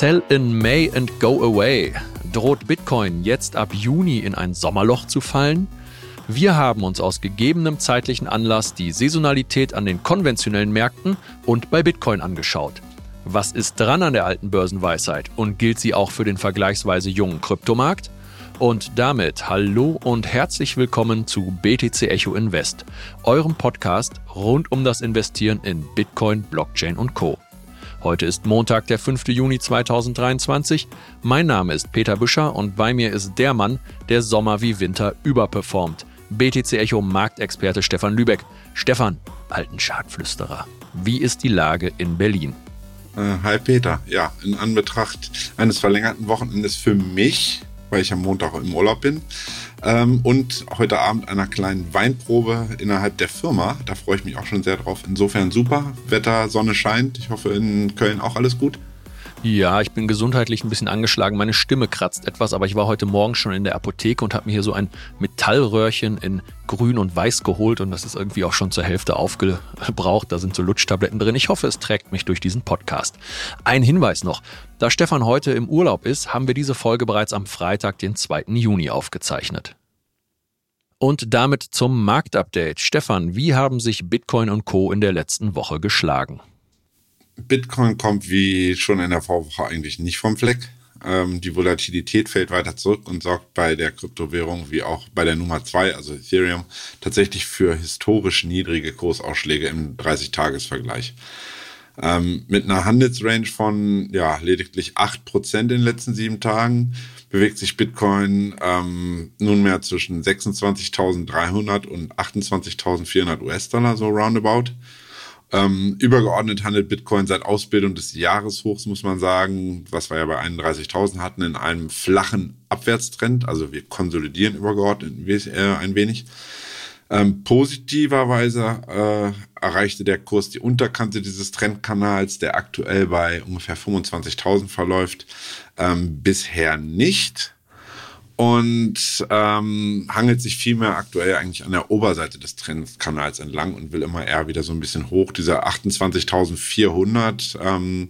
Sell in May and go away. Droht Bitcoin jetzt ab Juni in ein Sommerloch zu fallen? Wir haben uns aus gegebenem zeitlichen Anlass die Saisonalität an den konventionellen Märkten und bei Bitcoin angeschaut. Was ist dran an der alten Börsenweisheit und gilt sie auch für den vergleichsweise jungen Kryptomarkt? Und damit hallo und herzlich willkommen zu BTC Echo Invest, eurem Podcast rund um das Investieren in Bitcoin, Blockchain und Co. Heute ist Montag, der 5. Juni 2023. Mein Name ist Peter Büscher und bei mir ist der Mann, der Sommer wie Winter überperformt. BTC Echo Marktexperte Stefan Lübeck. Stefan, alten Schadflüsterer, wie ist die Lage in Berlin? Äh, hi Peter. Ja, in Anbetracht eines verlängerten Wochenendes für mich, weil ich am Montag im Urlaub bin, ähm, und heute Abend einer kleinen Weinprobe innerhalb der Firma. Da freue ich mich auch schon sehr drauf. Insofern super. Wetter, Sonne scheint. Ich hoffe, in Köln auch alles gut. Ja, ich bin gesundheitlich ein bisschen angeschlagen. Meine Stimme kratzt etwas, aber ich war heute Morgen schon in der Apotheke und habe mir hier so ein Metallröhrchen in grün und weiß geholt und das ist irgendwie auch schon zur Hälfte aufgebraucht. Da sind so Lutschtabletten drin. Ich hoffe, es trägt mich durch diesen Podcast. Ein Hinweis noch. Da Stefan heute im Urlaub ist, haben wir diese Folge bereits am Freitag, den 2. Juni aufgezeichnet. Und damit zum Marktupdate. Stefan, wie haben sich Bitcoin und Co. in der letzten Woche geschlagen? Bitcoin kommt wie schon in der Vorwoche eigentlich nicht vom Fleck. Ähm, die Volatilität fällt weiter zurück und sorgt bei der Kryptowährung wie auch bei der Nummer zwei, also Ethereum, tatsächlich für historisch niedrige Kursausschläge im 30-Tages-Vergleich. Ähm, mit einer Handelsrange von ja, lediglich 8% in den letzten sieben Tagen bewegt sich Bitcoin ähm, nunmehr zwischen 26.300 und 28.400 US-Dollar, so roundabout. Ähm, übergeordnet handelt Bitcoin seit Ausbildung des Jahreshochs, muss man sagen, was wir ja bei 31.000 hatten, in einem flachen Abwärtstrend. Also wir konsolidieren übergeordnet äh, ein wenig. Ähm, positiverweise äh, erreichte der Kurs die Unterkante dieses Trendkanals, der aktuell bei ungefähr 25.000 verläuft, ähm, bisher nicht und ähm, hangelt sich vielmehr aktuell eigentlich an der Oberseite des Trendkanals entlang und will immer eher wieder so ein bisschen hoch. Dieser 28.400, ähm,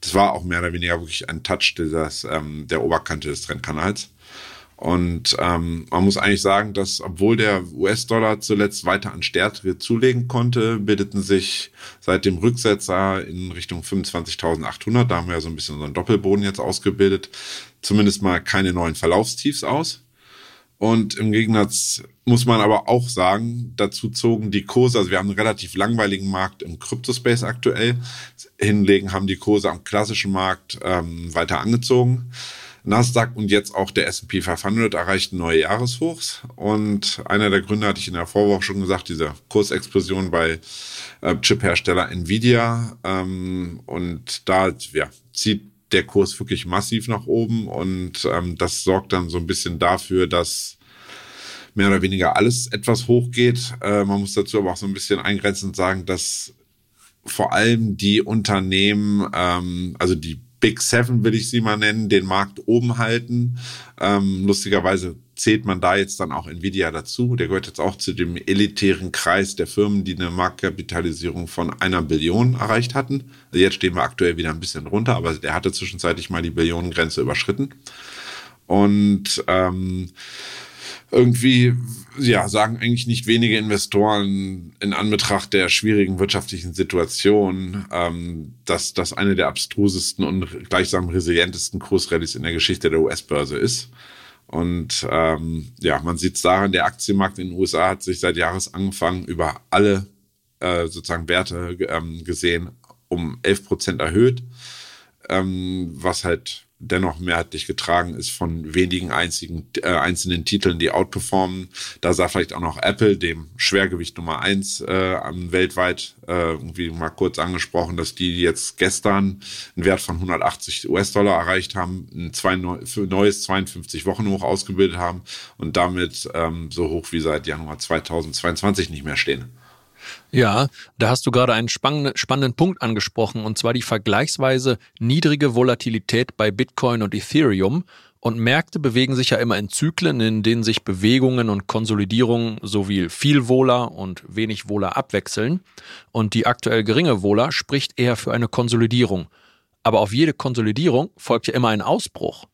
das war auch mehr oder weniger wirklich ein Touch dieses, ähm, der Oberkante des Trendkanals. Und ähm, man muss eigentlich sagen, dass obwohl der US-Dollar zuletzt weiter an Stärke zulegen konnte, bildeten sich seit dem Rücksetzer in Richtung 25.800, da haben wir ja so ein bisschen unseren Doppelboden jetzt ausgebildet, zumindest mal keine neuen Verlaufstiefs aus. Und im Gegensatz muss man aber auch sagen, dazu zogen die Kurse, also wir haben einen relativ langweiligen Markt im Kryptospace aktuell, hinlegen haben die Kurse am klassischen Markt ähm, weiter angezogen. Nasdaq und jetzt auch der S&P 500 erreichten neue Jahreshochs. Und einer der Gründe hatte ich in der Vorwoche schon gesagt, diese Kursexplosion bei äh, Chip-Hersteller Nvidia. Ähm, und da ja, zieht der Kurs wirklich massiv nach oben und ähm, das sorgt dann so ein bisschen dafür, dass mehr oder weniger alles etwas hochgeht. Äh, man muss dazu aber auch so ein bisschen eingrenzend sagen, dass vor allem die Unternehmen, ähm, also die Big Seven will ich sie mal nennen, den Markt oben halten. Ähm, lustigerweise zählt man da jetzt dann auch Nvidia dazu. Der gehört jetzt auch zu dem elitären Kreis der Firmen, die eine Marktkapitalisierung von einer Billion erreicht hatten. Also jetzt stehen wir aktuell wieder ein bisschen runter, aber der hatte zwischenzeitlich mal die Billionengrenze überschritten. Und ähm, irgendwie ja, sagen eigentlich nicht wenige Investoren in Anbetracht der schwierigen wirtschaftlichen Situation, ähm, dass das eine der abstrusesten und gleichsam resilientesten Kursrallyes in der Geschichte der US-Börse ist. Und ähm, ja, man sieht es daran, der Aktienmarkt in den USA hat sich seit Jahresanfang über alle äh, sozusagen Werte ähm, gesehen um 11 Prozent erhöht, ähm, was halt dennoch mehrheitlich getragen ist von wenigen einzigen, äh, einzelnen Titeln, die outperformen. Da sah vielleicht auch noch Apple, dem Schwergewicht Nummer eins äh, weltweit, äh, irgendwie mal kurz angesprochen, dass die jetzt gestern einen Wert von 180 US-Dollar erreicht haben, ein zwei, neues 52 Wochen hoch ausgebildet haben und damit ähm, so hoch wie seit Januar 2022 nicht mehr stehen. Ja, da hast du gerade einen spannenden Punkt angesprochen, und zwar die vergleichsweise niedrige Volatilität bei Bitcoin und Ethereum. Und Märkte bewegen sich ja immer in Zyklen, in denen sich Bewegungen und Konsolidierungen sowie viel Wohler und wenig Wohler abwechseln. Und die aktuell geringe Wohler spricht eher für eine Konsolidierung. Aber auf jede Konsolidierung folgt ja immer ein Ausbruch.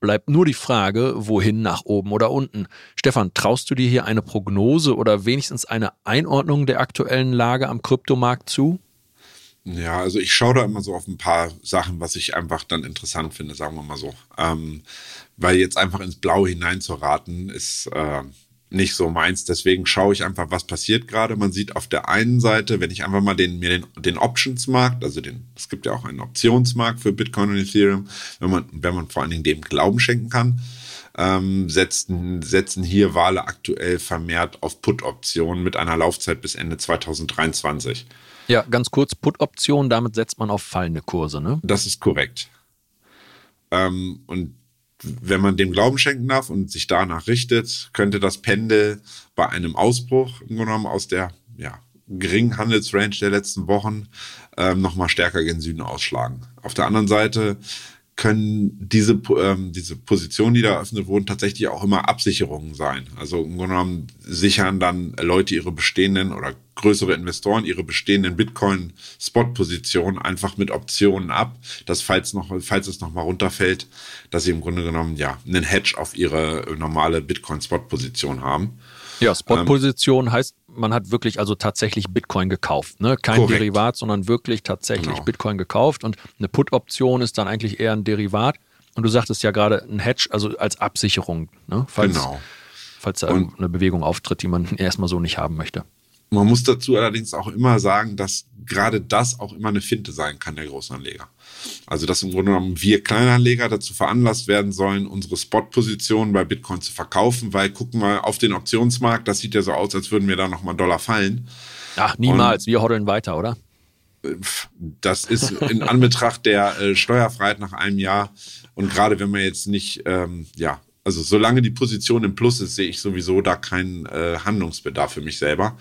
Bleibt nur die Frage, wohin nach oben oder unten. Stefan, traust du dir hier eine Prognose oder wenigstens eine Einordnung der aktuellen Lage am Kryptomarkt zu? Ja, also ich schaue da immer so auf ein paar Sachen, was ich einfach dann interessant finde, sagen wir mal so. Ähm, weil jetzt einfach ins Blaue hineinzuraten, ist äh, nicht so meins. Deswegen schaue ich einfach, was passiert gerade. Man sieht auf der einen Seite, wenn ich einfach mal den, mir den, den Optionsmarkt, also den, es gibt ja auch einen Optionsmarkt für Bitcoin und Ethereum, wenn man, wenn man vor allen Dingen dem Glauben schenken kann, ähm, setzen, setzen hier Wale aktuell vermehrt auf Put-Optionen mit einer Laufzeit bis Ende 2023. Ja, ganz kurz, Put-Option, damit setzt man auf fallende Kurse, ne? Das ist korrekt. Ähm, und wenn man dem Glauben schenken darf und sich danach richtet, könnte das Pendel bei einem Ausbruch genommen aus der ja, geringen Handelsrange der letzten Wochen ähm, nochmal stärker gen Süden ausschlagen. Auf der anderen Seite können diese, ähm, diese Positionen, die da eröffnet wurden, tatsächlich auch immer Absicherungen sein. Also im Grunde genommen sichern dann Leute ihre bestehenden oder größere Investoren ihre bestehenden Bitcoin-Spot-Positionen einfach mit Optionen ab, dass falls noch, falls es nochmal runterfällt, dass sie im Grunde genommen ja einen Hedge auf ihre normale Bitcoin-Spot-Position haben. Ja, Spot-Position ähm, heißt, man hat wirklich also tatsächlich Bitcoin gekauft. Ne? Kein korrekt. Derivat, sondern wirklich tatsächlich genau. Bitcoin gekauft. Und eine Put-Option ist dann eigentlich eher ein Derivat. Und du sagtest ja gerade ein Hedge, also als Absicherung, ne? falls, genau. falls da und eine Bewegung auftritt, die man erstmal so nicht haben möchte. Man muss dazu allerdings auch immer sagen, dass gerade das auch immer eine Finte sein kann, der Großanleger. Also dass im Grunde genommen wir Kleinanleger dazu veranlasst werden sollen, unsere Spot-Positionen bei Bitcoin zu verkaufen, weil gucken wir auf den Optionsmarkt, das sieht ja so aus, als würden wir da nochmal Dollar fallen. Ach, niemals. Und wir hodeln weiter, oder? Das ist in Anbetracht der äh, Steuerfreiheit nach einem Jahr und gerade wenn man jetzt nicht, ähm, ja, also solange die Position im Plus ist, sehe ich sowieso da keinen äh, Handlungsbedarf für mich selber.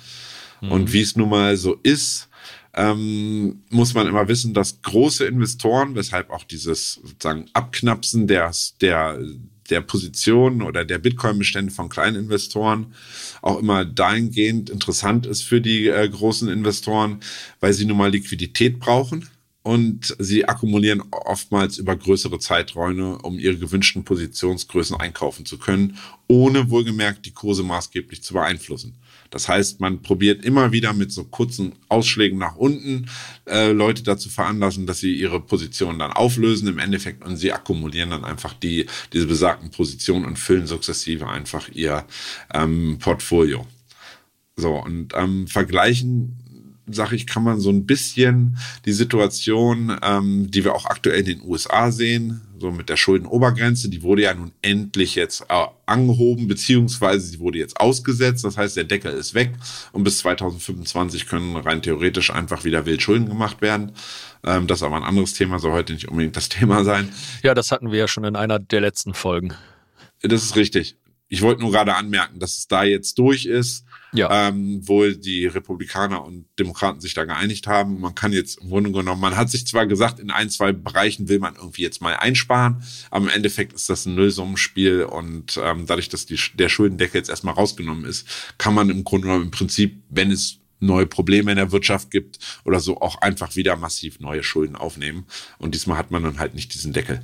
Mhm. Und wie es nun mal so ist, ähm, muss man immer wissen, dass große Investoren, weshalb auch dieses sozusagen Abknapsen der, der, der Positionen oder der Bitcoin-Bestände von kleinen Investoren auch immer dahingehend interessant ist für die äh, großen Investoren, weil sie nun mal Liquidität brauchen und sie akkumulieren oftmals über größere Zeiträume, um ihre gewünschten Positionsgrößen einkaufen zu können, ohne wohlgemerkt die Kurse maßgeblich zu beeinflussen. Das heißt, man probiert immer wieder mit so kurzen Ausschlägen nach unten äh, Leute dazu veranlassen, dass sie ihre Positionen dann auflösen im Endeffekt und sie akkumulieren dann einfach die diese besagten Positionen und füllen sukzessive einfach ihr ähm, Portfolio. So und ähm, vergleichen sage ich, kann man so ein bisschen die Situation, ähm, die wir auch aktuell in den USA sehen, so mit der Schuldenobergrenze, die wurde ja nun endlich jetzt äh, angehoben, beziehungsweise sie wurde jetzt ausgesetzt. Das heißt, der Deckel ist weg und bis 2025 können rein theoretisch einfach wieder wild Schulden gemacht werden. Ähm, das ist aber ein anderes Thema, soll heute nicht unbedingt das Thema sein. Ja, das hatten wir ja schon in einer der letzten Folgen. Das ist richtig. Ich wollte nur gerade anmerken, dass es da jetzt durch ist ja. ähm, wo die Republikaner und Demokraten sich da geeinigt haben. Man kann jetzt im Grunde genommen, man hat sich zwar gesagt, in ein, zwei Bereichen will man irgendwie jetzt mal einsparen, aber im Endeffekt ist das ein Nullsummenspiel und ähm, dadurch, dass die, der Schuldendeckel jetzt erstmal rausgenommen ist, kann man im Grunde genommen im Prinzip, wenn es neue Probleme in der Wirtschaft gibt oder so auch einfach wieder massiv neue Schulden aufnehmen. Und diesmal hat man dann halt nicht diesen Deckel.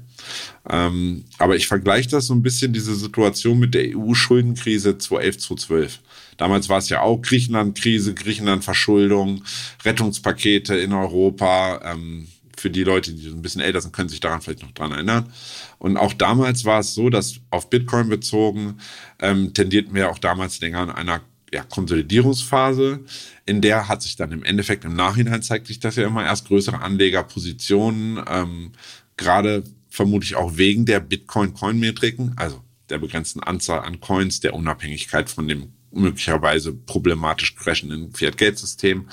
Ähm, aber ich vergleiche das so ein bisschen, diese Situation mit der EU-Schuldenkrise 2011, 2012. Damals war es ja auch Griechenland-Krise, Griechenland-Verschuldung, Rettungspakete in Europa. Ähm, für die Leute, die ein bisschen älter sind, können sich daran vielleicht noch dran erinnern. Und auch damals war es so, dass auf Bitcoin bezogen ähm, tendierten wir auch damals länger an einer ja, Konsolidierungsphase. In der hat sich dann im Endeffekt im Nachhinein zeigt sich das ja immer erst größere Anlegerpositionen, ähm, gerade vermutlich auch wegen der Bitcoin-Coin-Metriken, also der begrenzten Anzahl an Coins, der Unabhängigkeit von dem möglicherweise problematisch crashenden Fiat-Geld-System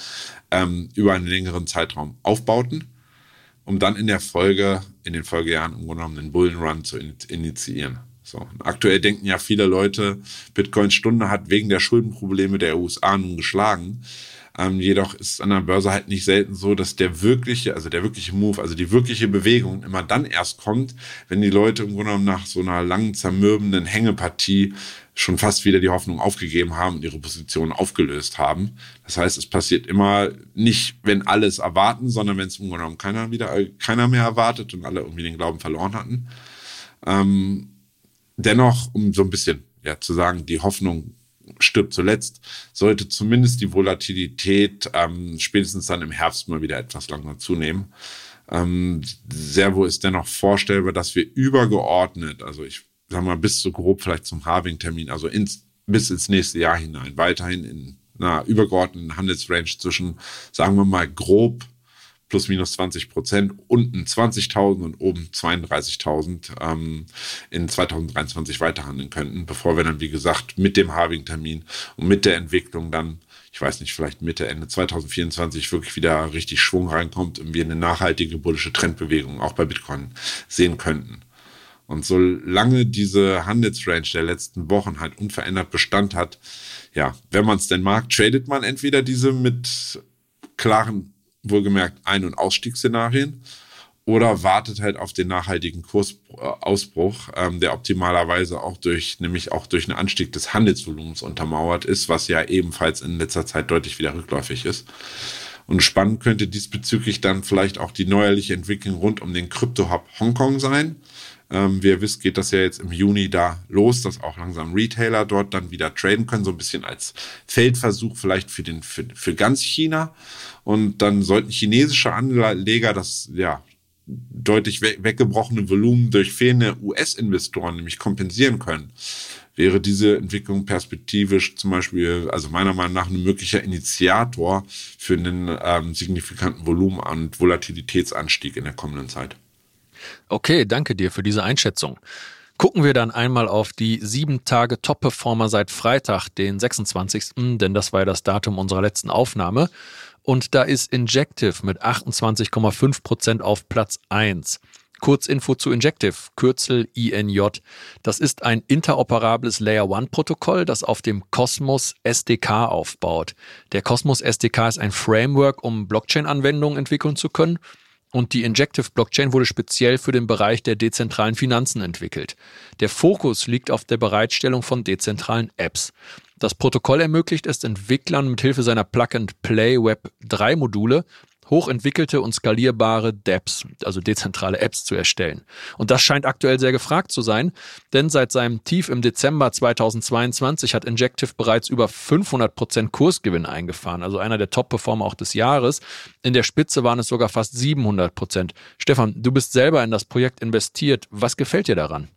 ähm, über einen längeren Zeitraum aufbauten, um dann in der Folge, in den Folgejahren im Grunde genommen den Bullenrun zu initiieren. So, aktuell denken ja viele Leute, Bitcoin Stunde hat wegen der Schuldenprobleme der USA nun geschlagen. Ähm, jedoch ist an der Börse halt nicht selten so, dass der wirkliche, also der wirkliche Move, also die wirkliche Bewegung immer dann erst kommt, wenn die Leute im Grunde genommen nach so einer langen, zermürbenden Hängepartie schon fast wieder die Hoffnung aufgegeben haben und ihre Position aufgelöst haben. Das heißt, es passiert immer nicht, wenn alle es erwarten, sondern wenn es im Grunde genommen keiner wieder, keiner mehr erwartet und alle irgendwie den Glauben verloren hatten. Ähm, dennoch, um so ein bisschen ja, zu sagen, die Hoffnung stirbt zuletzt, sollte zumindest die Volatilität ähm, spätestens dann im Herbst mal wieder etwas langsam zunehmen. Ähm, Servo ist dennoch vorstellbar, dass wir übergeordnet, also ich wir mal, bis so grob vielleicht zum Harving-Termin, also ins, bis ins nächste Jahr hinein, weiterhin in einer übergeordneten Handelsrange zwischen, sagen wir mal, grob plus minus 20 Prozent, unten 20.000 und oben 32.000 ähm, in 2023 weiterhandeln könnten, bevor wir dann, wie gesagt, mit dem Harving-Termin und mit der Entwicklung dann, ich weiß nicht, vielleicht Mitte, Ende 2024 wirklich wieder richtig Schwung reinkommt und wir eine nachhaltige bullische Trendbewegung auch bei Bitcoin sehen könnten. Und solange diese Handelsrange der letzten Wochen halt unverändert Bestand hat, ja, wenn man es denn mag, tradet man entweder diese mit klaren, wohlgemerkt Ein- und Ausstiegsszenarien oder wartet halt auf den nachhaltigen Kursausbruch, ähm, der optimalerweise auch durch, nämlich auch durch einen Anstieg des Handelsvolumens untermauert ist, was ja ebenfalls in letzter Zeit deutlich wieder rückläufig ist. Und spannend könnte diesbezüglich dann vielleicht auch die neuerliche Entwicklung rund um den Krypto-Hub Hongkong sein. Ähm, wie ihr wisst, geht das ja jetzt im Juni da los, dass auch langsam Retailer dort dann wieder traden können, so ein bisschen als Feldversuch vielleicht für den für, für ganz China. Und dann sollten chinesische Anleger das ja deutlich we weggebrochene Volumen durch fehlende US-Investoren nämlich kompensieren können wäre diese Entwicklung perspektivisch zum Beispiel, also meiner Meinung nach, ein möglicher Initiator für einen ähm, signifikanten Volumen- und Volatilitätsanstieg in der kommenden Zeit. Okay, danke dir für diese Einschätzung. Gucken wir dann einmal auf die sieben Tage Top-Performer seit Freitag, den 26., denn das war ja das Datum unserer letzten Aufnahme. Und da ist Injective mit 28,5 Prozent auf Platz 1. Kurzinfo zu Injective, Kürzel INJ. Das ist ein interoperables Layer 1 Protokoll, das auf dem Cosmos SDK aufbaut. Der Cosmos SDK ist ein Framework, um Blockchain-Anwendungen entwickeln zu können und die Injective Blockchain wurde speziell für den Bereich der dezentralen Finanzen entwickelt. Der Fokus liegt auf der Bereitstellung von dezentralen Apps. Das Protokoll ermöglicht es Entwicklern mithilfe seiner Plug-and-Play Web 3 Module hochentwickelte und skalierbare Dapps, also dezentrale Apps zu erstellen. Und das scheint aktuell sehr gefragt zu sein, denn seit seinem Tief im Dezember 2022 hat Injective bereits über 500 Prozent Kursgewinn eingefahren, also einer der Top-Performer auch des Jahres. In der Spitze waren es sogar fast 700%. Prozent. Stefan, du bist selber in das Projekt investiert. Was gefällt dir daran?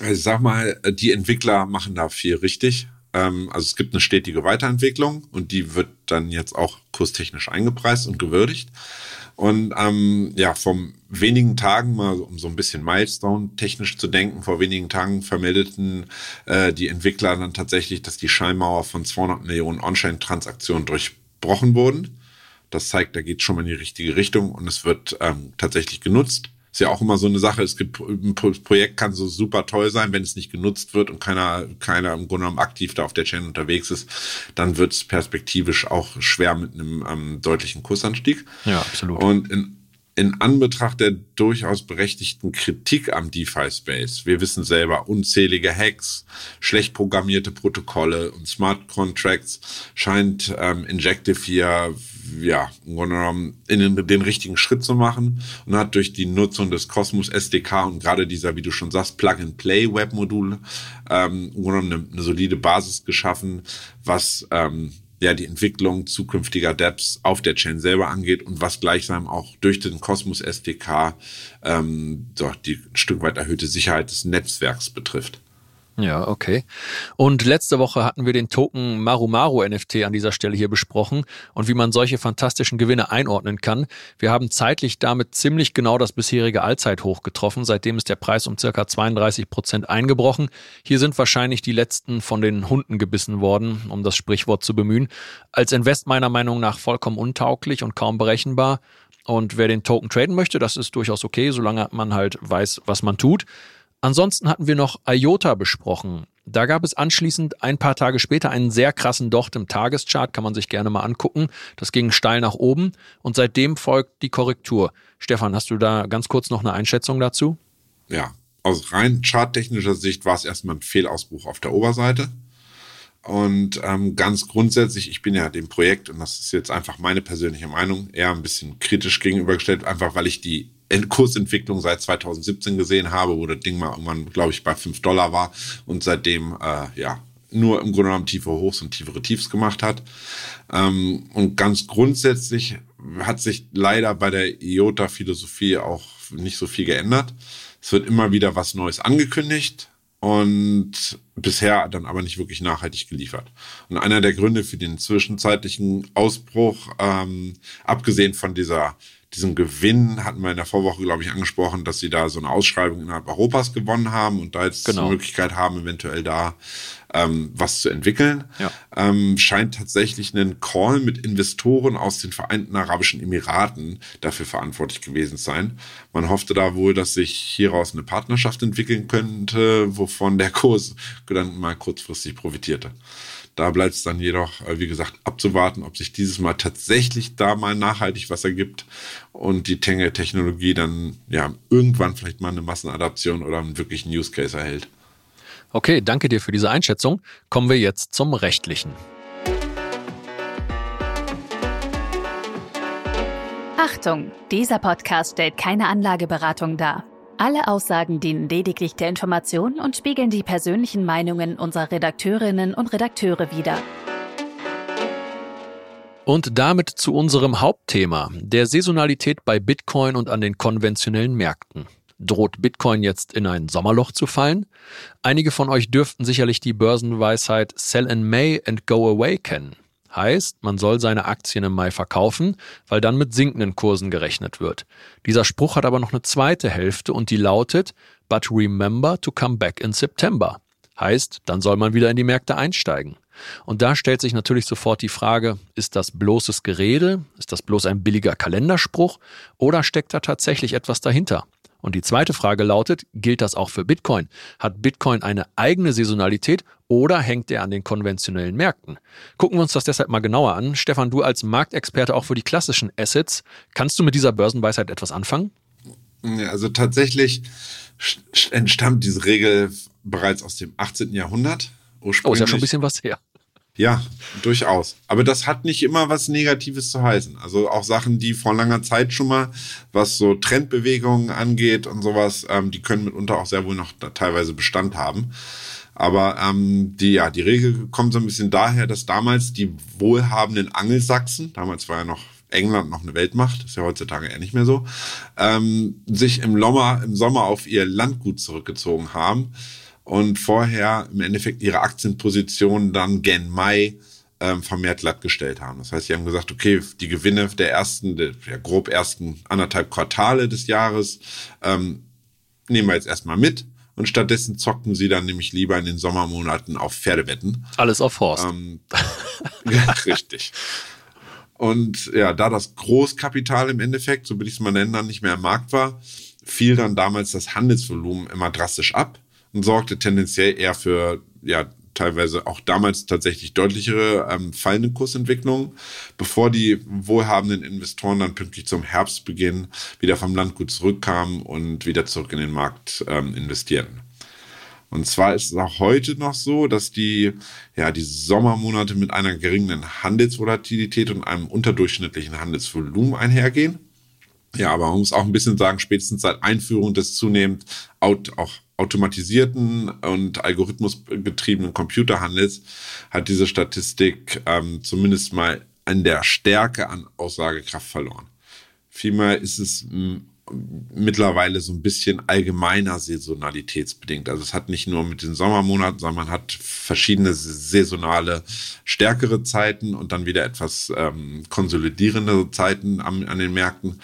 Ich sag mal, die Entwickler machen da viel richtig. Ähm, also es gibt eine stetige Weiterentwicklung und die wird dann jetzt auch kurstechnisch eingepreist und gewürdigt. Und ähm, ja, vom wenigen Tagen mal, um so ein bisschen Milestone technisch zu denken, vor wenigen Tagen vermeldeten äh, die Entwickler dann tatsächlich, dass die Schallmauer von 200 Millionen On-Chain-Transaktionen durchbrochen wurden. Das zeigt, da geht schon mal in die richtige Richtung und es wird ähm, tatsächlich genutzt. Ist ja auch immer so eine Sache. Es gibt ein Projekt kann so super toll sein, wenn es nicht genutzt wird und keiner, keiner im Grunde genommen aktiv da auf der Chain unterwegs ist, dann wird es perspektivisch auch schwer mit einem ähm, deutlichen Kursanstieg. Ja, absolut. Und in, in Anbetracht der durchaus berechtigten Kritik am DeFi-Space, wir wissen selber, unzählige Hacks, schlecht programmierte Protokolle und Smart Contracts, scheint ähm, Injective hier ja, in den, den, richtigen Schritt zu machen und hat durch die Nutzung des Cosmos SDK und gerade dieser, wie du schon sagst, Plug-and-Play-Web-Modul ähm, eine, eine solide Basis geschaffen, was ähm, ja die Entwicklung zukünftiger Dapps auf der Chain selber angeht und was gleichsam auch durch den Cosmos SDK ähm, doch die ein Stück weit erhöhte Sicherheit des Netzwerks betrifft. Ja, okay. Und letzte Woche hatten wir den Token Maru Maru NFT an dieser Stelle hier besprochen und wie man solche fantastischen Gewinne einordnen kann. Wir haben zeitlich damit ziemlich genau das bisherige Allzeithoch getroffen. Seitdem ist der Preis um circa 32 Prozent eingebrochen. Hier sind wahrscheinlich die letzten von den Hunden gebissen worden, um das Sprichwort zu bemühen. Als Invest meiner Meinung nach vollkommen untauglich und kaum berechenbar. Und wer den Token traden möchte, das ist durchaus okay, solange man halt weiß, was man tut. Ansonsten hatten wir noch IOTA besprochen. Da gab es anschließend ein paar Tage später einen sehr krassen Docht im Tageschart, kann man sich gerne mal angucken. Das ging steil nach oben und seitdem folgt die Korrektur. Stefan, hast du da ganz kurz noch eine Einschätzung dazu? Ja, aus rein charttechnischer Sicht war es erstmal ein Fehlausbruch auf der Oberseite. Und ähm, ganz grundsätzlich, ich bin ja dem Projekt, und das ist jetzt einfach meine persönliche Meinung, eher ein bisschen kritisch gegenübergestellt, einfach weil ich die Kursentwicklung seit 2017 gesehen habe, wo das Ding mal irgendwann, glaube ich, bei 5 Dollar war und seitdem, äh, ja, nur im Grunde genommen tiefere Hochs und tiefere Tiefs gemacht hat. Ähm, und ganz grundsätzlich hat sich leider bei der IOTA-Philosophie auch nicht so viel geändert. Es wird immer wieder was Neues angekündigt und bisher dann aber nicht wirklich nachhaltig geliefert. Und einer der Gründe für den zwischenzeitlichen Ausbruch, ähm, abgesehen von dieser diesen Gewinn hatten wir in der Vorwoche, glaube ich, angesprochen, dass sie da so eine Ausschreibung innerhalb Europas gewonnen haben und da jetzt genau. die Möglichkeit haben, eventuell da ähm, was zu entwickeln. Ja. Ähm, scheint tatsächlich ein Call mit Investoren aus den Vereinten Arabischen Emiraten dafür verantwortlich gewesen sein. Man hoffte da wohl, dass sich hieraus eine Partnerschaft entwickeln könnte, wovon der Kurs dann mal kurzfristig profitierte. Da bleibt es dann jedoch, äh, wie gesagt, abzuwarten, ob sich dieses Mal tatsächlich da mal nachhaltig was ergibt und die Tangle-Technologie dann ja irgendwann vielleicht mal eine Massenadaption oder einen wirklichen Use Case erhält. Okay, danke dir für diese Einschätzung. Kommen wir jetzt zum Rechtlichen. Achtung, dieser Podcast stellt keine Anlageberatung dar. Alle Aussagen dienen lediglich der Information und spiegeln die persönlichen Meinungen unserer Redakteurinnen und Redakteure wider. Und damit zu unserem Hauptthema, der Saisonalität bei Bitcoin und an den konventionellen Märkten. Droht Bitcoin jetzt in ein Sommerloch zu fallen? Einige von euch dürften sicherlich die Börsenweisheit Sell in May and Go Away kennen. Heißt, man soll seine Aktien im Mai verkaufen, weil dann mit sinkenden Kursen gerechnet wird. Dieser Spruch hat aber noch eine zweite Hälfte und die lautet, but remember to come back in September. Heißt, dann soll man wieder in die Märkte einsteigen. Und da stellt sich natürlich sofort die Frage, ist das bloßes Gerede? Ist das bloß ein billiger Kalenderspruch? Oder steckt da tatsächlich etwas dahinter? Und die zweite Frage lautet, gilt das auch für Bitcoin? Hat Bitcoin eine eigene Saisonalität oder hängt er an den konventionellen Märkten? Gucken wir uns das deshalb mal genauer an. Stefan, du als Marktexperte auch für die klassischen Assets, kannst du mit dieser Börsenweisheit etwas anfangen? Ja, also tatsächlich entstammt diese Regel bereits aus dem 18. Jahrhundert. Oh, ist ja schon ein bisschen was her. Ja, durchaus. Aber das hat nicht immer was Negatives zu heißen. Also auch Sachen, die vor langer Zeit schon mal, was so Trendbewegungen angeht und sowas, ähm, die können mitunter auch sehr wohl noch teilweise Bestand haben. Aber ähm, die, ja, die Regel kommt so ein bisschen daher, dass damals die wohlhabenden Angelsachsen, damals war ja noch England noch eine Weltmacht, ist ja heutzutage eher nicht mehr so, ähm, sich im, Lommer, im Sommer auf ihr Landgut zurückgezogen haben und vorher im Endeffekt ihre Aktienposition dann gen Mai ähm, vermehrt glattgestellt haben. Das heißt, sie haben gesagt, okay, die Gewinne der ersten, der, ja, grob ersten anderthalb Quartale des Jahres ähm, nehmen wir jetzt erstmal mit. Und stattdessen zockten sie dann nämlich lieber in den Sommermonaten auf Pferdewetten. Alles auf Horst. Ähm, ja, richtig. Und ja, da das Großkapital im Endeffekt, so will ich es mal nennen, dann nicht mehr am Markt war, fiel dann damals das Handelsvolumen immer drastisch ab sorgte tendenziell eher für ja teilweise auch damals tatsächlich deutlichere ähm, fallende Kursentwicklungen, bevor die wohlhabenden Investoren dann pünktlich zum Herbstbeginn wieder vom Landgut zurückkamen und wieder zurück in den Markt ähm, investierten. Und zwar ist es auch heute noch so, dass die, ja, die Sommermonate mit einer geringen Handelsvolatilität und einem unterdurchschnittlichen Handelsvolumen einhergehen. Ja, aber man muss auch ein bisschen sagen, spätestens seit Einführung des zunehmend auch automatisierten und algorithmusgetriebenen Computerhandels hat diese Statistik ähm, zumindest mal an der Stärke an Aussagekraft verloren. Vielmehr ist es mittlerweile so ein bisschen allgemeiner saisonalitätsbedingt. Also es hat nicht nur mit den Sommermonaten, sondern man hat verschiedene saisonale stärkere Zeiten und dann wieder etwas ähm, konsolidierende Zeiten an, an den Märkten.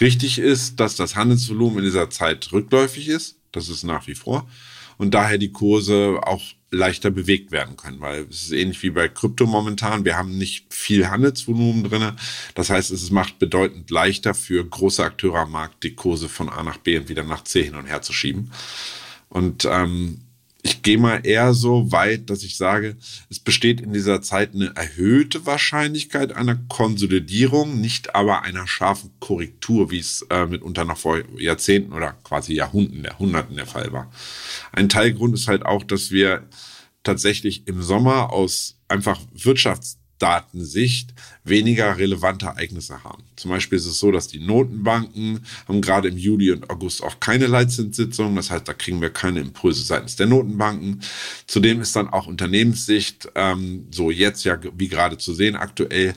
Richtig ist, dass das Handelsvolumen in dieser Zeit rückläufig ist. Das ist nach wie vor. Und daher die Kurse auch leichter bewegt werden können, weil es ist ähnlich wie bei Krypto momentan. Wir haben nicht viel Handelsvolumen drinne. Das heißt, es macht bedeutend leichter für große Akteure am Markt, die Kurse von A nach B und wieder nach C hin und her zu schieben. Und ähm, ich gehe mal eher so weit, dass ich sage, es besteht in dieser Zeit eine erhöhte Wahrscheinlichkeit einer Konsolidierung, nicht aber einer scharfen Korrektur, wie es äh, mitunter noch vor Jahrzehnten oder quasi Jahrhunderten, Jahrhunderten der Fall war. Ein Teilgrund ist halt auch, dass wir tatsächlich im Sommer aus einfach Wirtschafts Datensicht weniger relevante Ereignisse haben. Zum Beispiel ist es so, dass die Notenbanken haben gerade im Juli und August auch keine Leitzinssitzungen. Das heißt, da kriegen wir keine Impulse seitens der Notenbanken. Zudem ist dann auch Unternehmenssicht, ähm, so jetzt ja, wie gerade zu sehen, aktuell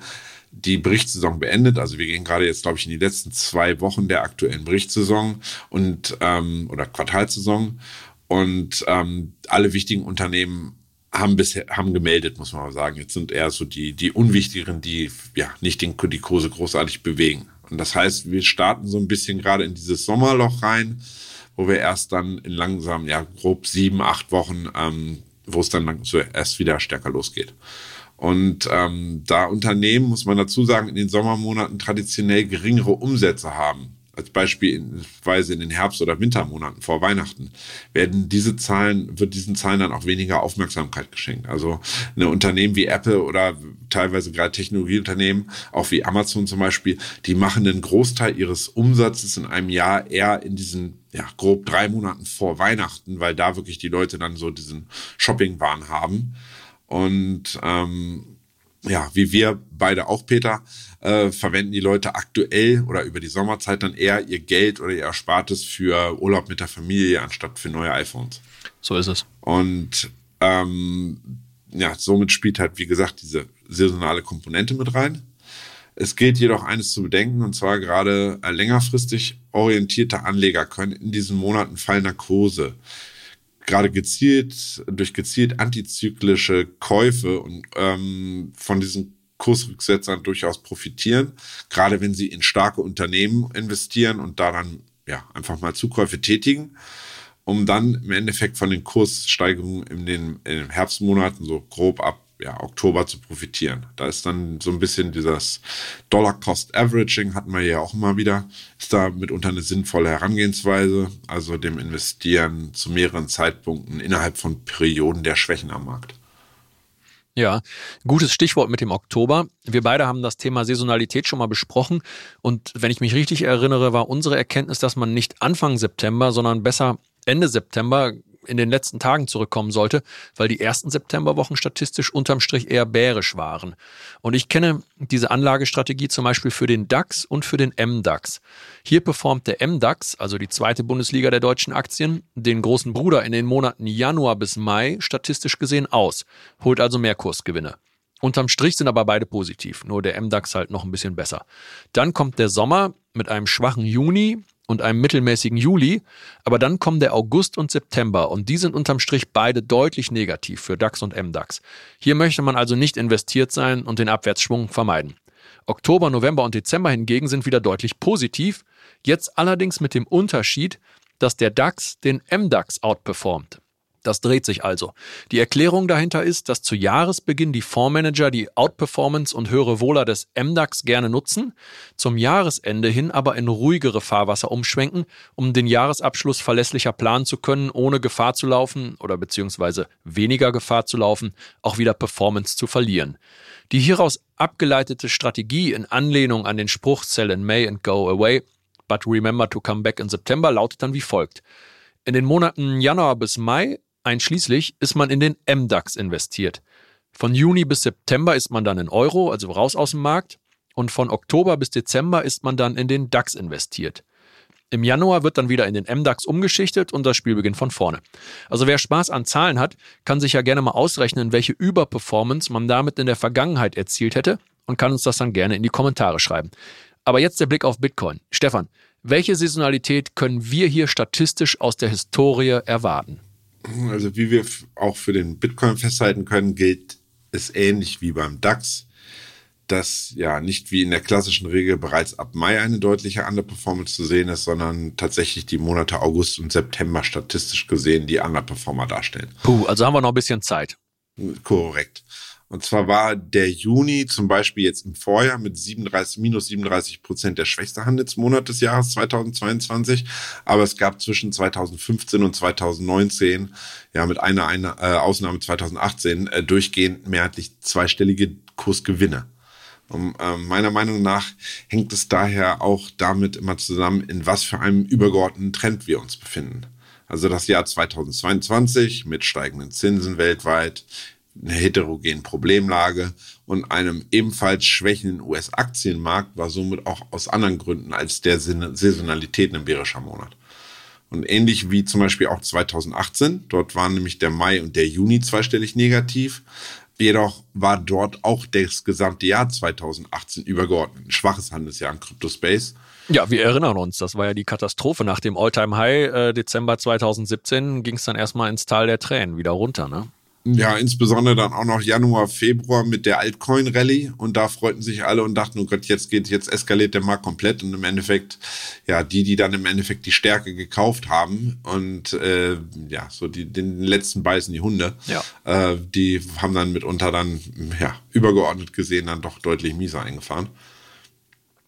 die Berichtssaison beendet. Also wir gehen gerade jetzt, glaube ich, in die letzten zwei Wochen der aktuellen Berichtssaison und ähm, oder Quartalsaison. Und ähm, alle wichtigen Unternehmen haben bisher haben gemeldet, muss man mal sagen. Jetzt sind eher so die die unwichtigeren, die ja nicht den, die Kurse großartig bewegen. Und das heißt, wir starten so ein bisschen gerade in dieses Sommerloch rein, wo wir erst dann in langsam ja grob sieben acht Wochen, ähm, wo es dann so erst wieder stärker losgeht. Und ähm, da Unternehmen, muss man dazu sagen, in den Sommermonaten traditionell geringere Umsätze haben, als beispielsweise in den Herbst- oder Wintermonaten vor Weihnachten, werden diese Zahlen, wird diesen Zahlen dann auch weniger Aufmerksamkeit geschenkt. Also eine Unternehmen wie Apple oder teilweise gerade Technologieunternehmen, auch wie Amazon zum Beispiel, die machen einen Großteil ihres Umsatzes in einem Jahr eher in diesen ja, grob drei Monaten vor Weihnachten, weil da wirklich die Leute dann so diesen Shopping-Wahn haben. Und ähm, ja, wie wir beide auch, Peter, äh, verwenden die Leute aktuell oder über die Sommerzeit dann eher ihr Geld oder ihr Erspartes für Urlaub mit der Familie anstatt für neue iPhones. So ist es. Und ähm, ja, somit spielt halt, wie gesagt, diese saisonale Komponente mit rein. Es gilt jedoch eines zu bedenken, und zwar gerade äh, längerfristig orientierte Anleger können in diesen Monaten fallender Kurse gerade gezielt durch gezielt antizyklische Käufe und ähm, von diesen Kursrücksetzern durchaus profitieren, gerade wenn sie in starke Unternehmen investieren und da dann ja einfach mal Zukäufe tätigen, um dann im Endeffekt von den Kurssteigerungen in den, in den Herbstmonaten so grob ab ja, Oktober zu profitieren. Da ist dann so ein bisschen dieses Dollar-Cost-Averaging, hatten wir ja auch immer wieder, ist da mitunter eine sinnvolle Herangehensweise, also dem Investieren zu mehreren Zeitpunkten innerhalb von Perioden der Schwächen am Markt. Ja, gutes Stichwort mit dem Oktober. Wir beide haben das Thema Saisonalität schon mal besprochen. Und wenn ich mich richtig erinnere, war unsere Erkenntnis, dass man nicht Anfang September, sondern besser Ende September in den letzten Tagen zurückkommen sollte, weil die ersten Septemberwochen statistisch unterm Strich eher bärisch waren. Und ich kenne diese Anlagestrategie zum Beispiel für den DAX und für den MDAX. Hier performt der MDAX, also die zweite Bundesliga der deutschen Aktien, den großen Bruder in den Monaten Januar bis Mai statistisch gesehen aus, holt also mehr Kursgewinne. Unterm Strich sind aber beide positiv, nur der MDAX halt noch ein bisschen besser. Dann kommt der Sommer mit einem schwachen Juni, und einem mittelmäßigen Juli, aber dann kommen der August und September und die sind unterm Strich beide deutlich negativ für DAX und MDAX. Hier möchte man also nicht investiert sein und den Abwärtsschwung vermeiden. Oktober, November und Dezember hingegen sind wieder deutlich positiv, jetzt allerdings mit dem Unterschied, dass der DAX den MDAX outperformt. Das dreht sich also. Die Erklärung dahinter ist, dass zu Jahresbeginn die Fondsmanager die Outperformance und höhere Wohler des MDAX gerne nutzen, zum Jahresende hin aber in ruhigere Fahrwasser umschwenken, um den Jahresabschluss verlässlicher planen zu können, ohne Gefahr zu laufen oder beziehungsweise weniger Gefahr zu laufen, auch wieder Performance zu verlieren. Die hieraus abgeleitete Strategie in Anlehnung an den Spruch Sell in May and Go Away, but remember to come back in September lautet dann wie folgt. In den Monaten Januar bis Mai Einschließlich ist man in den MDAX investiert. Von Juni bis September ist man dann in Euro, also raus aus dem Markt. Und von Oktober bis Dezember ist man dann in den DAX investiert. Im Januar wird dann wieder in den MDAX umgeschichtet und das Spiel beginnt von vorne. Also wer Spaß an Zahlen hat, kann sich ja gerne mal ausrechnen, welche Überperformance man damit in der Vergangenheit erzielt hätte und kann uns das dann gerne in die Kommentare schreiben. Aber jetzt der Blick auf Bitcoin. Stefan, welche Saisonalität können wir hier statistisch aus der Historie erwarten? Also wie wir auch für den Bitcoin festhalten können, gilt es ähnlich wie beim DAX, dass ja nicht wie in der klassischen Regel bereits ab Mai eine deutliche Underperformance zu sehen ist, sondern tatsächlich die Monate August und September statistisch gesehen die Underperformer darstellen. Puh, also haben wir noch ein bisschen Zeit. Korrekt. Und zwar war der Juni zum Beispiel jetzt im Vorjahr mit 37, minus 37 Prozent der schwächste Handelsmonat des Jahres 2022. Aber es gab zwischen 2015 und 2019, ja mit einer, einer äh, Ausnahme 2018, äh, durchgehend mehrheitlich zweistellige Kursgewinne. Und, äh, meiner Meinung nach hängt es daher auch damit immer zusammen, in was für einem übergeordneten Trend wir uns befinden. Also das Jahr 2022 mit steigenden Zinsen weltweit, einer heterogenen Problemlage und einem ebenfalls schwächenden US-Aktienmarkt war somit auch aus anderen Gründen als der Saisonalität ein bärischer Monat. Und ähnlich wie zum Beispiel auch 2018, dort waren nämlich der Mai und der Juni zweistellig negativ. Jedoch war dort auch das gesamte Jahr 2018 übergeordnet ein schwaches Handelsjahr im Cryptospace. Ja, wir erinnern uns, das war ja die Katastrophe. Nach dem All-Time-High äh, Dezember 2017 ging es dann erstmal ins Tal der Tränen wieder runter, ne? Ja, insbesondere dann auch noch Januar, Februar mit der Altcoin-Rallye und da freuten sich alle und dachten, oh Gott, jetzt geht, jetzt eskaliert der Markt komplett und im Endeffekt, ja, die, die dann im Endeffekt die Stärke gekauft haben und äh, ja, so die, den letzten beißen die Hunde, ja. äh, die haben dann mitunter dann, ja, übergeordnet gesehen dann doch deutlich mieser eingefahren.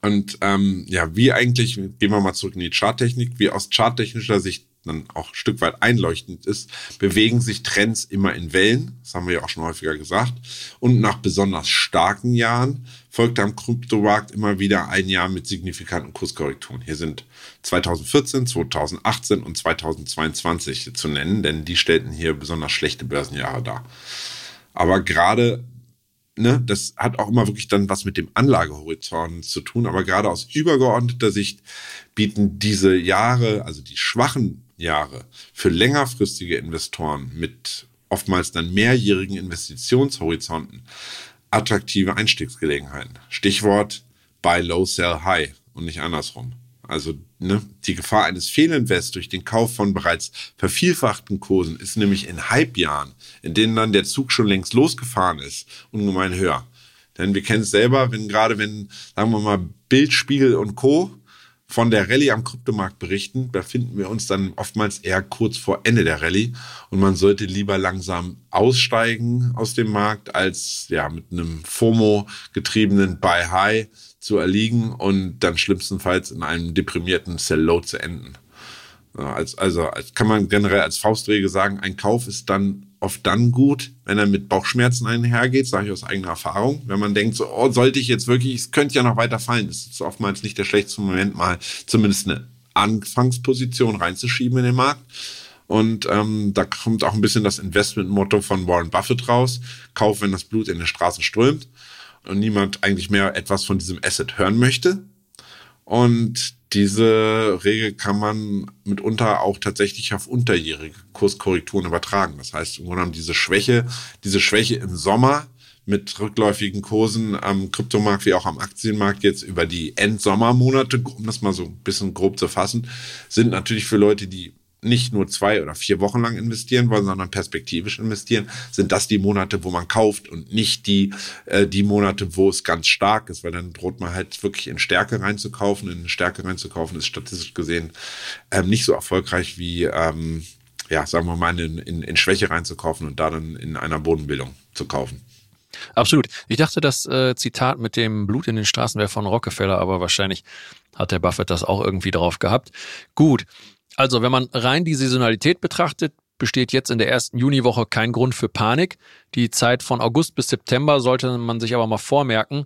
Und ähm, ja, wie eigentlich, gehen wir mal zurück in die Charttechnik, wie aus charttechnischer Sicht dann auch ein Stück weit einleuchtend ist, bewegen sich Trends immer in Wellen, das haben wir ja auch schon häufiger gesagt, und nach besonders starken Jahren folgt am Kryptomarkt immer wieder ein Jahr mit signifikanten Kurskorrekturen. Hier sind 2014, 2018 und 2022 zu nennen, denn die stellten hier besonders schlechte Börsenjahre dar. Aber gerade ne, das hat auch immer wirklich dann was mit dem Anlagehorizont zu tun. Aber gerade aus übergeordneter Sicht bieten diese Jahre, also die schwachen Jahre, für längerfristige Investoren mit oftmals dann mehrjährigen Investitionshorizonten attraktive Einstiegsgelegenheiten. Stichwort Buy Low, Sell High und nicht andersrum. Also ne, die Gefahr eines Fehlinvests durch den Kauf von bereits vervielfachten Kursen ist nämlich in Hype-Jahren, in denen dann der Zug schon längst losgefahren ist, ungemein höher. Denn wir kennen es selber, wenn gerade wenn, sagen wir mal, Bildspiegel und Co. von der Rallye am Kryptomarkt berichten, befinden wir uns dann oftmals eher kurz vor Ende der Rallye und man sollte lieber langsam aussteigen aus dem Markt, als ja mit einem FOMO getriebenen Buy High zu erliegen und dann schlimmstenfalls in einem deprimierten Sell-Low zu enden. Als, also als kann man generell als Faustregel sagen, ein Kauf ist dann oft dann gut, wenn er mit Bauchschmerzen einhergeht, sage ich aus eigener Erfahrung. Wenn man denkt, so, oh, sollte ich jetzt wirklich, es könnte ja noch weiter fallen, das ist oftmals nicht der schlechteste Moment, mal zumindest eine Anfangsposition reinzuschieben in den Markt. Und ähm, da kommt auch ein bisschen das Investmentmotto von Warren Buffett raus. Kauf, wenn das Blut in den Straßen strömt und niemand eigentlich mehr etwas von diesem Asset hören möchte. Und diese Regel kann man mitunter auch tatsächlich auf unterjährige Kurskorrekturen übertragen. Das heißt, im Grunde genommen diese Schwäche, diese Schwäche im Sommer mit rückläufigen Kursen am Kryptomarkt wie auch am Aktienmarkt jetzt über die Endsommermonate, um das mal so ein bisschen grob zu fassen, sind natürlich für Leute, die nicht nur zwei oder vier Wochen lang investieren wollen, sondern perspektivisch investieren, sind das die Monate, wo man kauft und nicht die, äh, die Monate, wo es ganz stark ist, weil dann droht man halt wirklich in Stärke reinzukaufen. In Stärke reinzukaufen ist statistisch gesehen ähm, nicht so erfolgreich wie, ähm, ja, sagen wir mal, in, in, in Schwäche reinzukaufen und da dann in einer Bodenbildung zu kaufen. Absolut. Ich dachte, das äh, Zitat mit dem Blut in den Straßen wäre von Rockefeller, aber wahrscheinlich hat der Buffett das auch irgendwie drauf gehabt. Gut. Also, wenn man rein die Saisonalität betrachtet, besteht jetzt in der ersten Juniwoche kein Grund für Panik. Die Zeit von August bis September sollte man sich aber mal vormerken.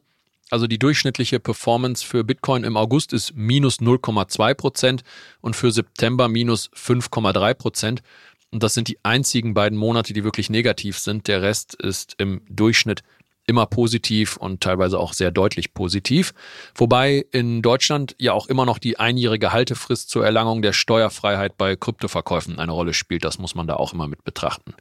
Also die durchschnittliche Performance für Bitcoin im August ist minus 0,2 Prozent und für September minus 5,3 Prozent. Und das sind die einzigen beiden Monate, die wirklich negativ sind. Der Rest ist im Durchschnitt immer positiv und teilweise auch sehr deutlich positiv. Wobei in Deutschland ja auch immer noch die einjährige Haltefrist zur Erlangung der Steuerfreiheit bei Kryptoverkäufen eine Rolle spielt. Das muss man da auch immer mit betrachten.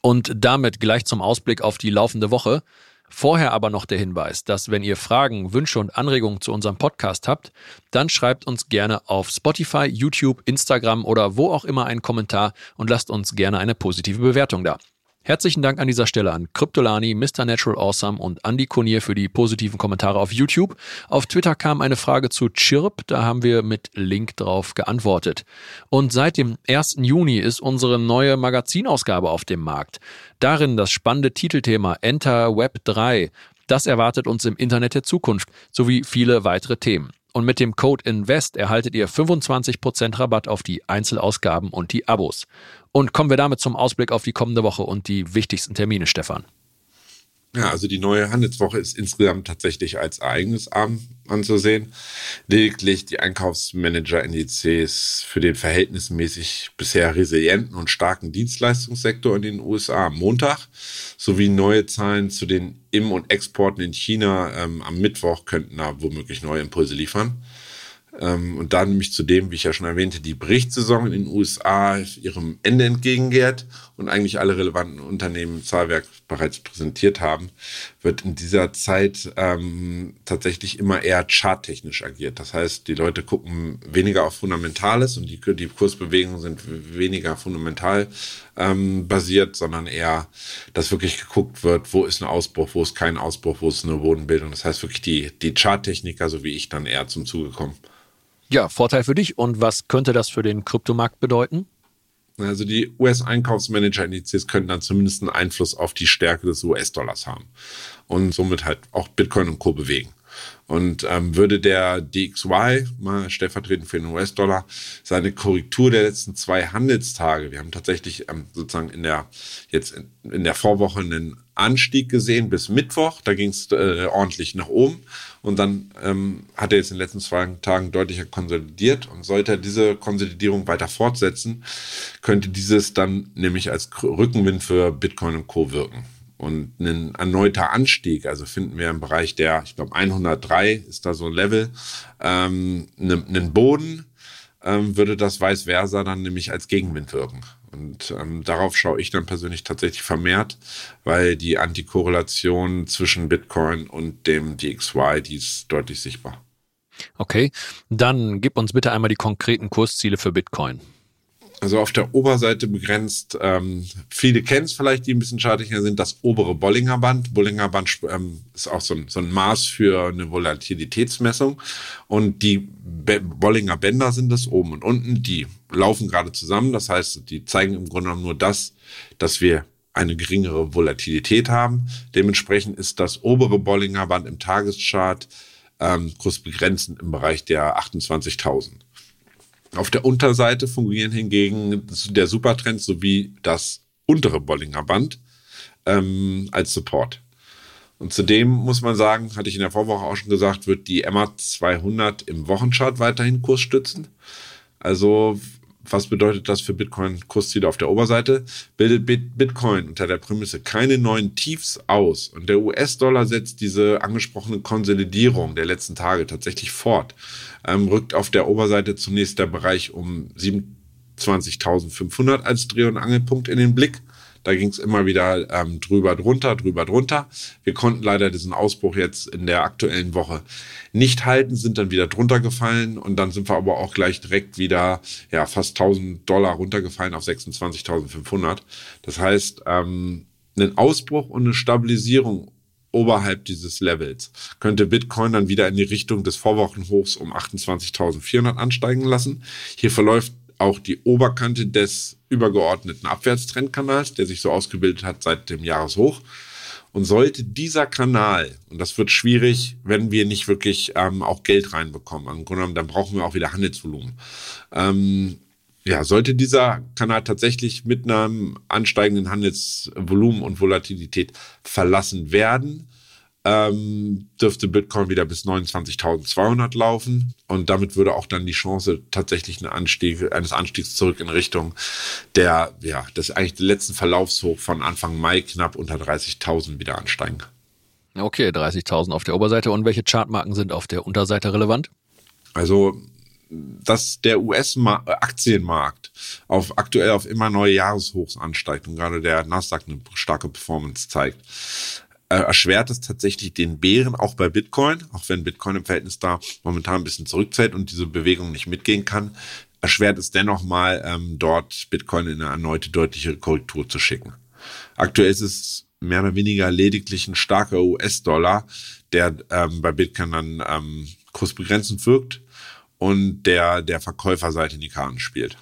Und damit gleich zum Ausblick auf die laufende Woche. Vorher aber noch der Hinweis, dass wenn ihr Fragen, Wünsche und Anregungen zu unserem Podcast habt, dann schreibt uns gerne auf Spotify, YouTube, Instagram oder wo auch immer einen Kommentar und lasst uns gerne eine positive Bewertung da. Herzlichen Dank an dieser Stelle an Kryptolani, Mr. Natural Awesome und Andy Konier für die positiven Kommentare auf YouTube. Auf Twitter kam eine Frage zu Chirp, da haben wir mit Link drauf geantwortet. Und seit dem 1. Juni ist unsere neue Magazinausgabe auf dem Markt. Darin das spannende Titelthema Enter Web 3. Das erwartet uns im Internet der Zukunft sowie viele weitere Themen. Und mit dem Code INVEST erhaltet ihr 25% Rabatt auf die Einzelausgaben und die Abos. Und kommen wir damit zum Ausblick auf die kommende Woche und die wichtigsten Termine, Stefan. Ja, also die neue Handelswoche ist insgesamt tatsächlich als Ereignisarm anzusehen. Lediglich die Einkaufsmanager-Indizes für den verhältnismäßig bisher resilienten und starken Dienstleistungssektor in den USA am Montag sowie neue Zahlen zu den Im- und Exporten in China ähm, am Mittwoch könnten da womöglich neue Impulse liefern. Ähm, und dann nämlich zu dem, wie ich ja schon erwähnte, die Berichtssaison in den USA ihrem Ende entgegengeht und eigentlich alle relevanten Unternehmen Zahlwerk bereits präsentiert haben, wird in dieser Zeit ähm, tatsächlich immer eher charttechnisch agiert. Das heißt, die Leute gucken weniger auf Fundamentales und die, die Kursbewegungen sind weniger fundamental ähm, basiert, sondern eher, dass wirklich geguckt wird, wo ist ein Ausbruch, wo ist kein Ausbruch, wo ist eine Bodenbildung. Das heißt wirklich die, die Charttechniker, so wie ich, dann eher zum Zuge kommen. Ja, Vorteil für dich. Und was könnte das für den Kryptomarkt bedeuten? Also die US-Einkaufsmanager-Indizes können dann zumindest einen Einfluss auf die Stärke des US-Dollars haben und somit halt auch Bitcoin und Co. bewegen. Und ähm, würde der DXY, mal stellvertretend für den US-Dollar, seine Korrektur der letzten zwei Handelstage, wir haben tatsächlich ähm, sozusagen in der jetzt in, in der Vorwoche einen Anstieg gesehen bis Mittwoch, da ging es äh, ordentlich nach oben und dann ähm, hat er jetzt in den letzten zwei Tagen deutlicher konsolidiert und sollte er diese Konsolidierung weiter fortsetzen, könnte dieses dann nämlich als Rückenwind für Bitcoin und Co. wirken. Und ein erneuter Anstieg, also finden wir im Bereich der, ich glaube 103 ist da so ein Level, ähm, einen Boden, ähm, würde das vice versa dann nämlich als Gegenwind wirken. Und ähm, darauf schaue ich dann persönlich tatsächlich vermehrt, weil die Antikorrelation zwischen Bitcoin und dem DXY, die ist deutlich sichtbar. Okay, dann gib uns bitte einmal die konkreten Kursziele für Bitcoin. Also auf der Oberseite begrenzt, ähm, viele kennen es vielleicht, die ein bisschen schadlicher sind, das obere Bollinger Band. Bollinger Band ähm, ist auch so ein, so ein Maß für eine Volatilitätsmessung. Und die Be Bollinger Bänder sind es oben und unten, die laufen gerade zusammen. Das heißt, die zeigen im Grunde genommen nur das, dass wir eine geringere Volatilität haben. Dementsprechend ist das obere Bollinger Band im Tageschart ähm, kursbegrenzend im Bereich der 28.000. Auf der Unterseite fungieren hingegen der Supertrend sowie das untere Bollinger Band ähm, als Support. Und zudem muss man sagen, hatte ich in der Vorwoche auch schon gesagt, wird die MA 200 im Wochenchart weiterhin Kurs stützen. Also was bedeutet das für Bitcoin Kursziele auf der Oberseite? Bildet Bitcoin unter der Prämisse keine neuen Tiefs aus und der US-Dollar setzt diese angesprochene Konsolidierung der letzten Tage tatsächlich fort, ähm, rückt auf der Oberseite zunächst der Bereich um 27.500 als Dreh- und Angelpunkt in den Blick. Da ging es immer wieder ähm, drüber, drunter, drüber, drunter. Wir konnten leider diesen Ausbruch jetzt in der aktuellen Woche nicht halten, sind dann wieder drunter gefallen und dann sind wir aber auch gleich direkt wieder ja fast 1000 Dollar runtergefallen auf 26.500. Das heißt, ähm, einen Ausbruch und eine Stabilisierung oberhalb dieses Levels könnte Bitcoin dann wieder in die Richtung des Vorwochenhochs um 28.400 ansteigen lassen. Hier verläuft auch die Oberkante des übergeordneten Abwärtstrendkanals, der sich so ausgebildet hat seit dem Jahreshoch. Und sollte dieser Kanal, und das wird schwierig, wenn wir nicht wirklich ähm, auch Geld reinbekommen, im Grunde genommen, dann brauchen wir auch wieder Handelsvolumen. Ähm, ja, sollte dieser Kanal tatsächlich mit einem ansteigenden Handelsvolumen und Volatilität verlassen werden, ähm, dürfte Bitcoin wieder bis 29.200 laufen und damit würde auch dann die Chance tatsächlich einen Anstieg, eines Anstiegs zurück in Richtung der, ja, des eigentlich letzten Verlaufshoch von Anfang Mai knapp unter 30.000 wieder ansteigen. Okay, 30.000 auf der Oberseite und welche Chartmarken sind auf der Unterseite relevant? Also dass der US-Aktienmarkt auf aktuell auf immer neue Jahreshochs ansteigt und gerade der Nasdaq eine starke Performance zeigt, erschwert es tatsächlich den Bären auch bei Bitcoin, auch wenn Bitcoin im Verhältnis da momentan ein bisschen zurückzählt und diese Bewegung nicht mitgehen kann, erschwert es dennoch mal, ähm, dort Bitcoin in eine erneute deutliche Korrektur zu schicken. Aktuell ist es mehr oder weniger lediglich ein starker US-Dollar, der ähm, bei Bitcoin dann ähm, kursbegrenzend wirkt und der der Verkäuferseite in die Karten spielt.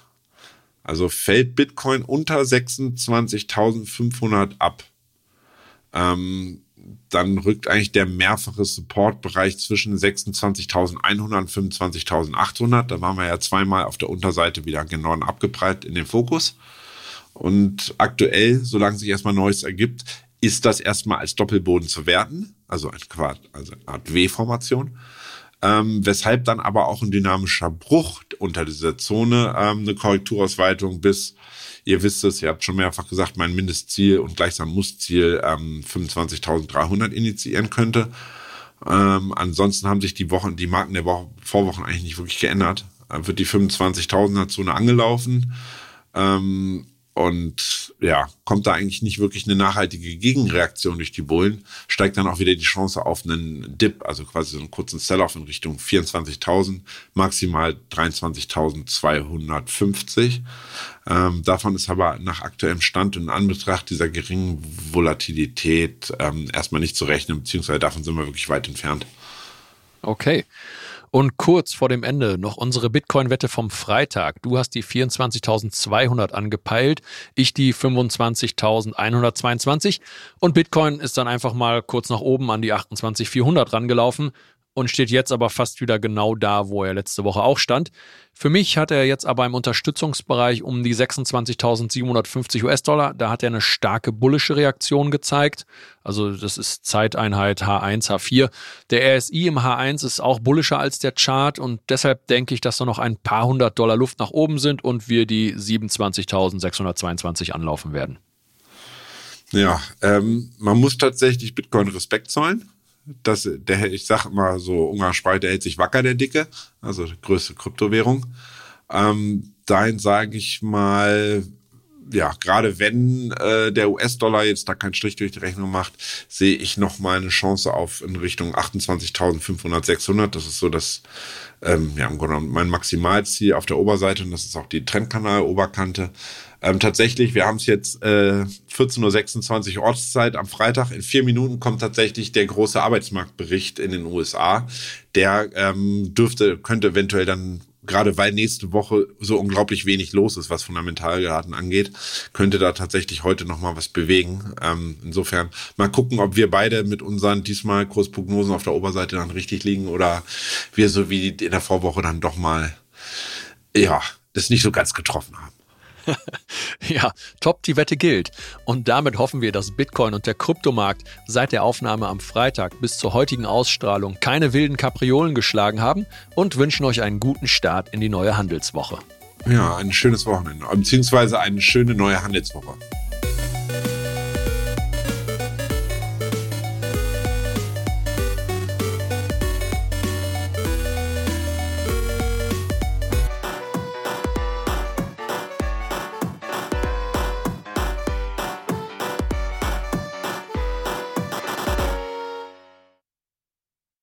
Also fällt Bitcoin unter 26.500 ab, ähm, dann rückt eigentlich der mehrfache Supportbereich zwischen 26.100 und 25.800. Da waren wir ja zweimal auf der Unterseite wieder genau abgeprallt in den Fokus. Und aktuell, solange sich erstmal Neues ergibt, ist das erstmal als Doppelboden zu werten, also, ein Quad, also eine Art W-Formation. Ähm, weshalb dann aber auch ein dynamischer Bruch unter dieser Zone ähm, eine Korrekturausweitung bis Ihr wisst es, ihr habt schon mehrfach gesagt, mein Mindestziel und gleichsam Mussziel ähm, 25.300 initiieren könnte. Ähm, ansonsten haben sich die Wochen, die Marken der Woche, Vorwochen eigentlich nicht wirklich geändert. Äh, wird die 25.000er Zone angelaufen. Ähm, und ja, kommt da eigentlich nicht wirklich eine nachhaltige Gegenreaktion durch die Bullen, steigt dann auch wieder die Chance auf einen Dip, also quasi so einen kurzen Sell-off in Richtung 24.000, maximal 23.250. Ähm, davon ist aber nach aktuellem Stand und in Anbetracht dieser geringen Volatilität ähm, erstmal nicht zu rechnen, beziehungsweise davon sind wir wirklich weit entfernt. Okay. Und kurz vor dem Ende noch unsere Bitcoin-Wette vom Freitag. Du hast die 24.200 angepeilt, ich die 25.122 und Bitcoin ist dann einfach mal kurz nach oben an die 28.400 rangelaufen und steht jetzt aber fast wieder genau da, wo er letzte Woche auch stand. Für mich hat er jetzt aber im Unterstützungsbereich um die 26.750 US-Dollar. Da hat er eine starke bullische Reaktion gezeigt. Also das ist Zeiteinheit H1, H4. Der RSI im H1 ist auch bullischer als der Chart und deshalb denke ich, dass da noch ein paar hundert Dollar Luft nach oben sind und wir die 27.622 anlaufen werden. Ja, ähm, man muss tatsächlich Bitcoin Respekt zollen das, der, ich sag mal so umgangssprachlich, der hält sich wacker, der Dicke, also größte Kryptowährung. Ähm, dahin sage ich mal, ja, gerade wenn äh, der US-Dollar jetzt da keinen Strich durch die Rechnung macht, sehe ich noch mal eine Chance auf in Richtung 28.500, 600. Das ist so das, ähm, ja, im Grunde mein Maximalziel auf der Oberseite und das ist auch die Trendkanal-Oberkante. Ähm, tatsächlich, wir haben es jetzt äh, 14.26 Uhr Ortszeit am Freitag. In vier Minuten kommt tatsächlich der große Arbeitsmarktbericht in den USA. Der ähm, dürfte, könnte eventuell dann gerade weil nächste Woche so unglaublich wenig los ist, was Fundamentaldaten angeht, könnte da tatsächlich heute noch mal was bewegen. Ähm, insofern mal gucken, ob wir beide mit unseren diesmal Kursprognosen auf der Oberseite dann richtig liegen oder wir so wie in der Vorwoche dann doch mal ja das nicht so ganz getroffen haben. ja, top, die Wette gilt. Und damit hoffen wir, dass Bitcoin und der Kryptomarkt seit der Aufnahme am Freitag bis zur heutigen Ausstrahlung keine wilden Kapriolen geschlagen haben und wünschen euch einen guten Start in die neue Handelswoche. Ja, ein schönes Wochenende, beziehungsweise eine schöne neue Handelswoche.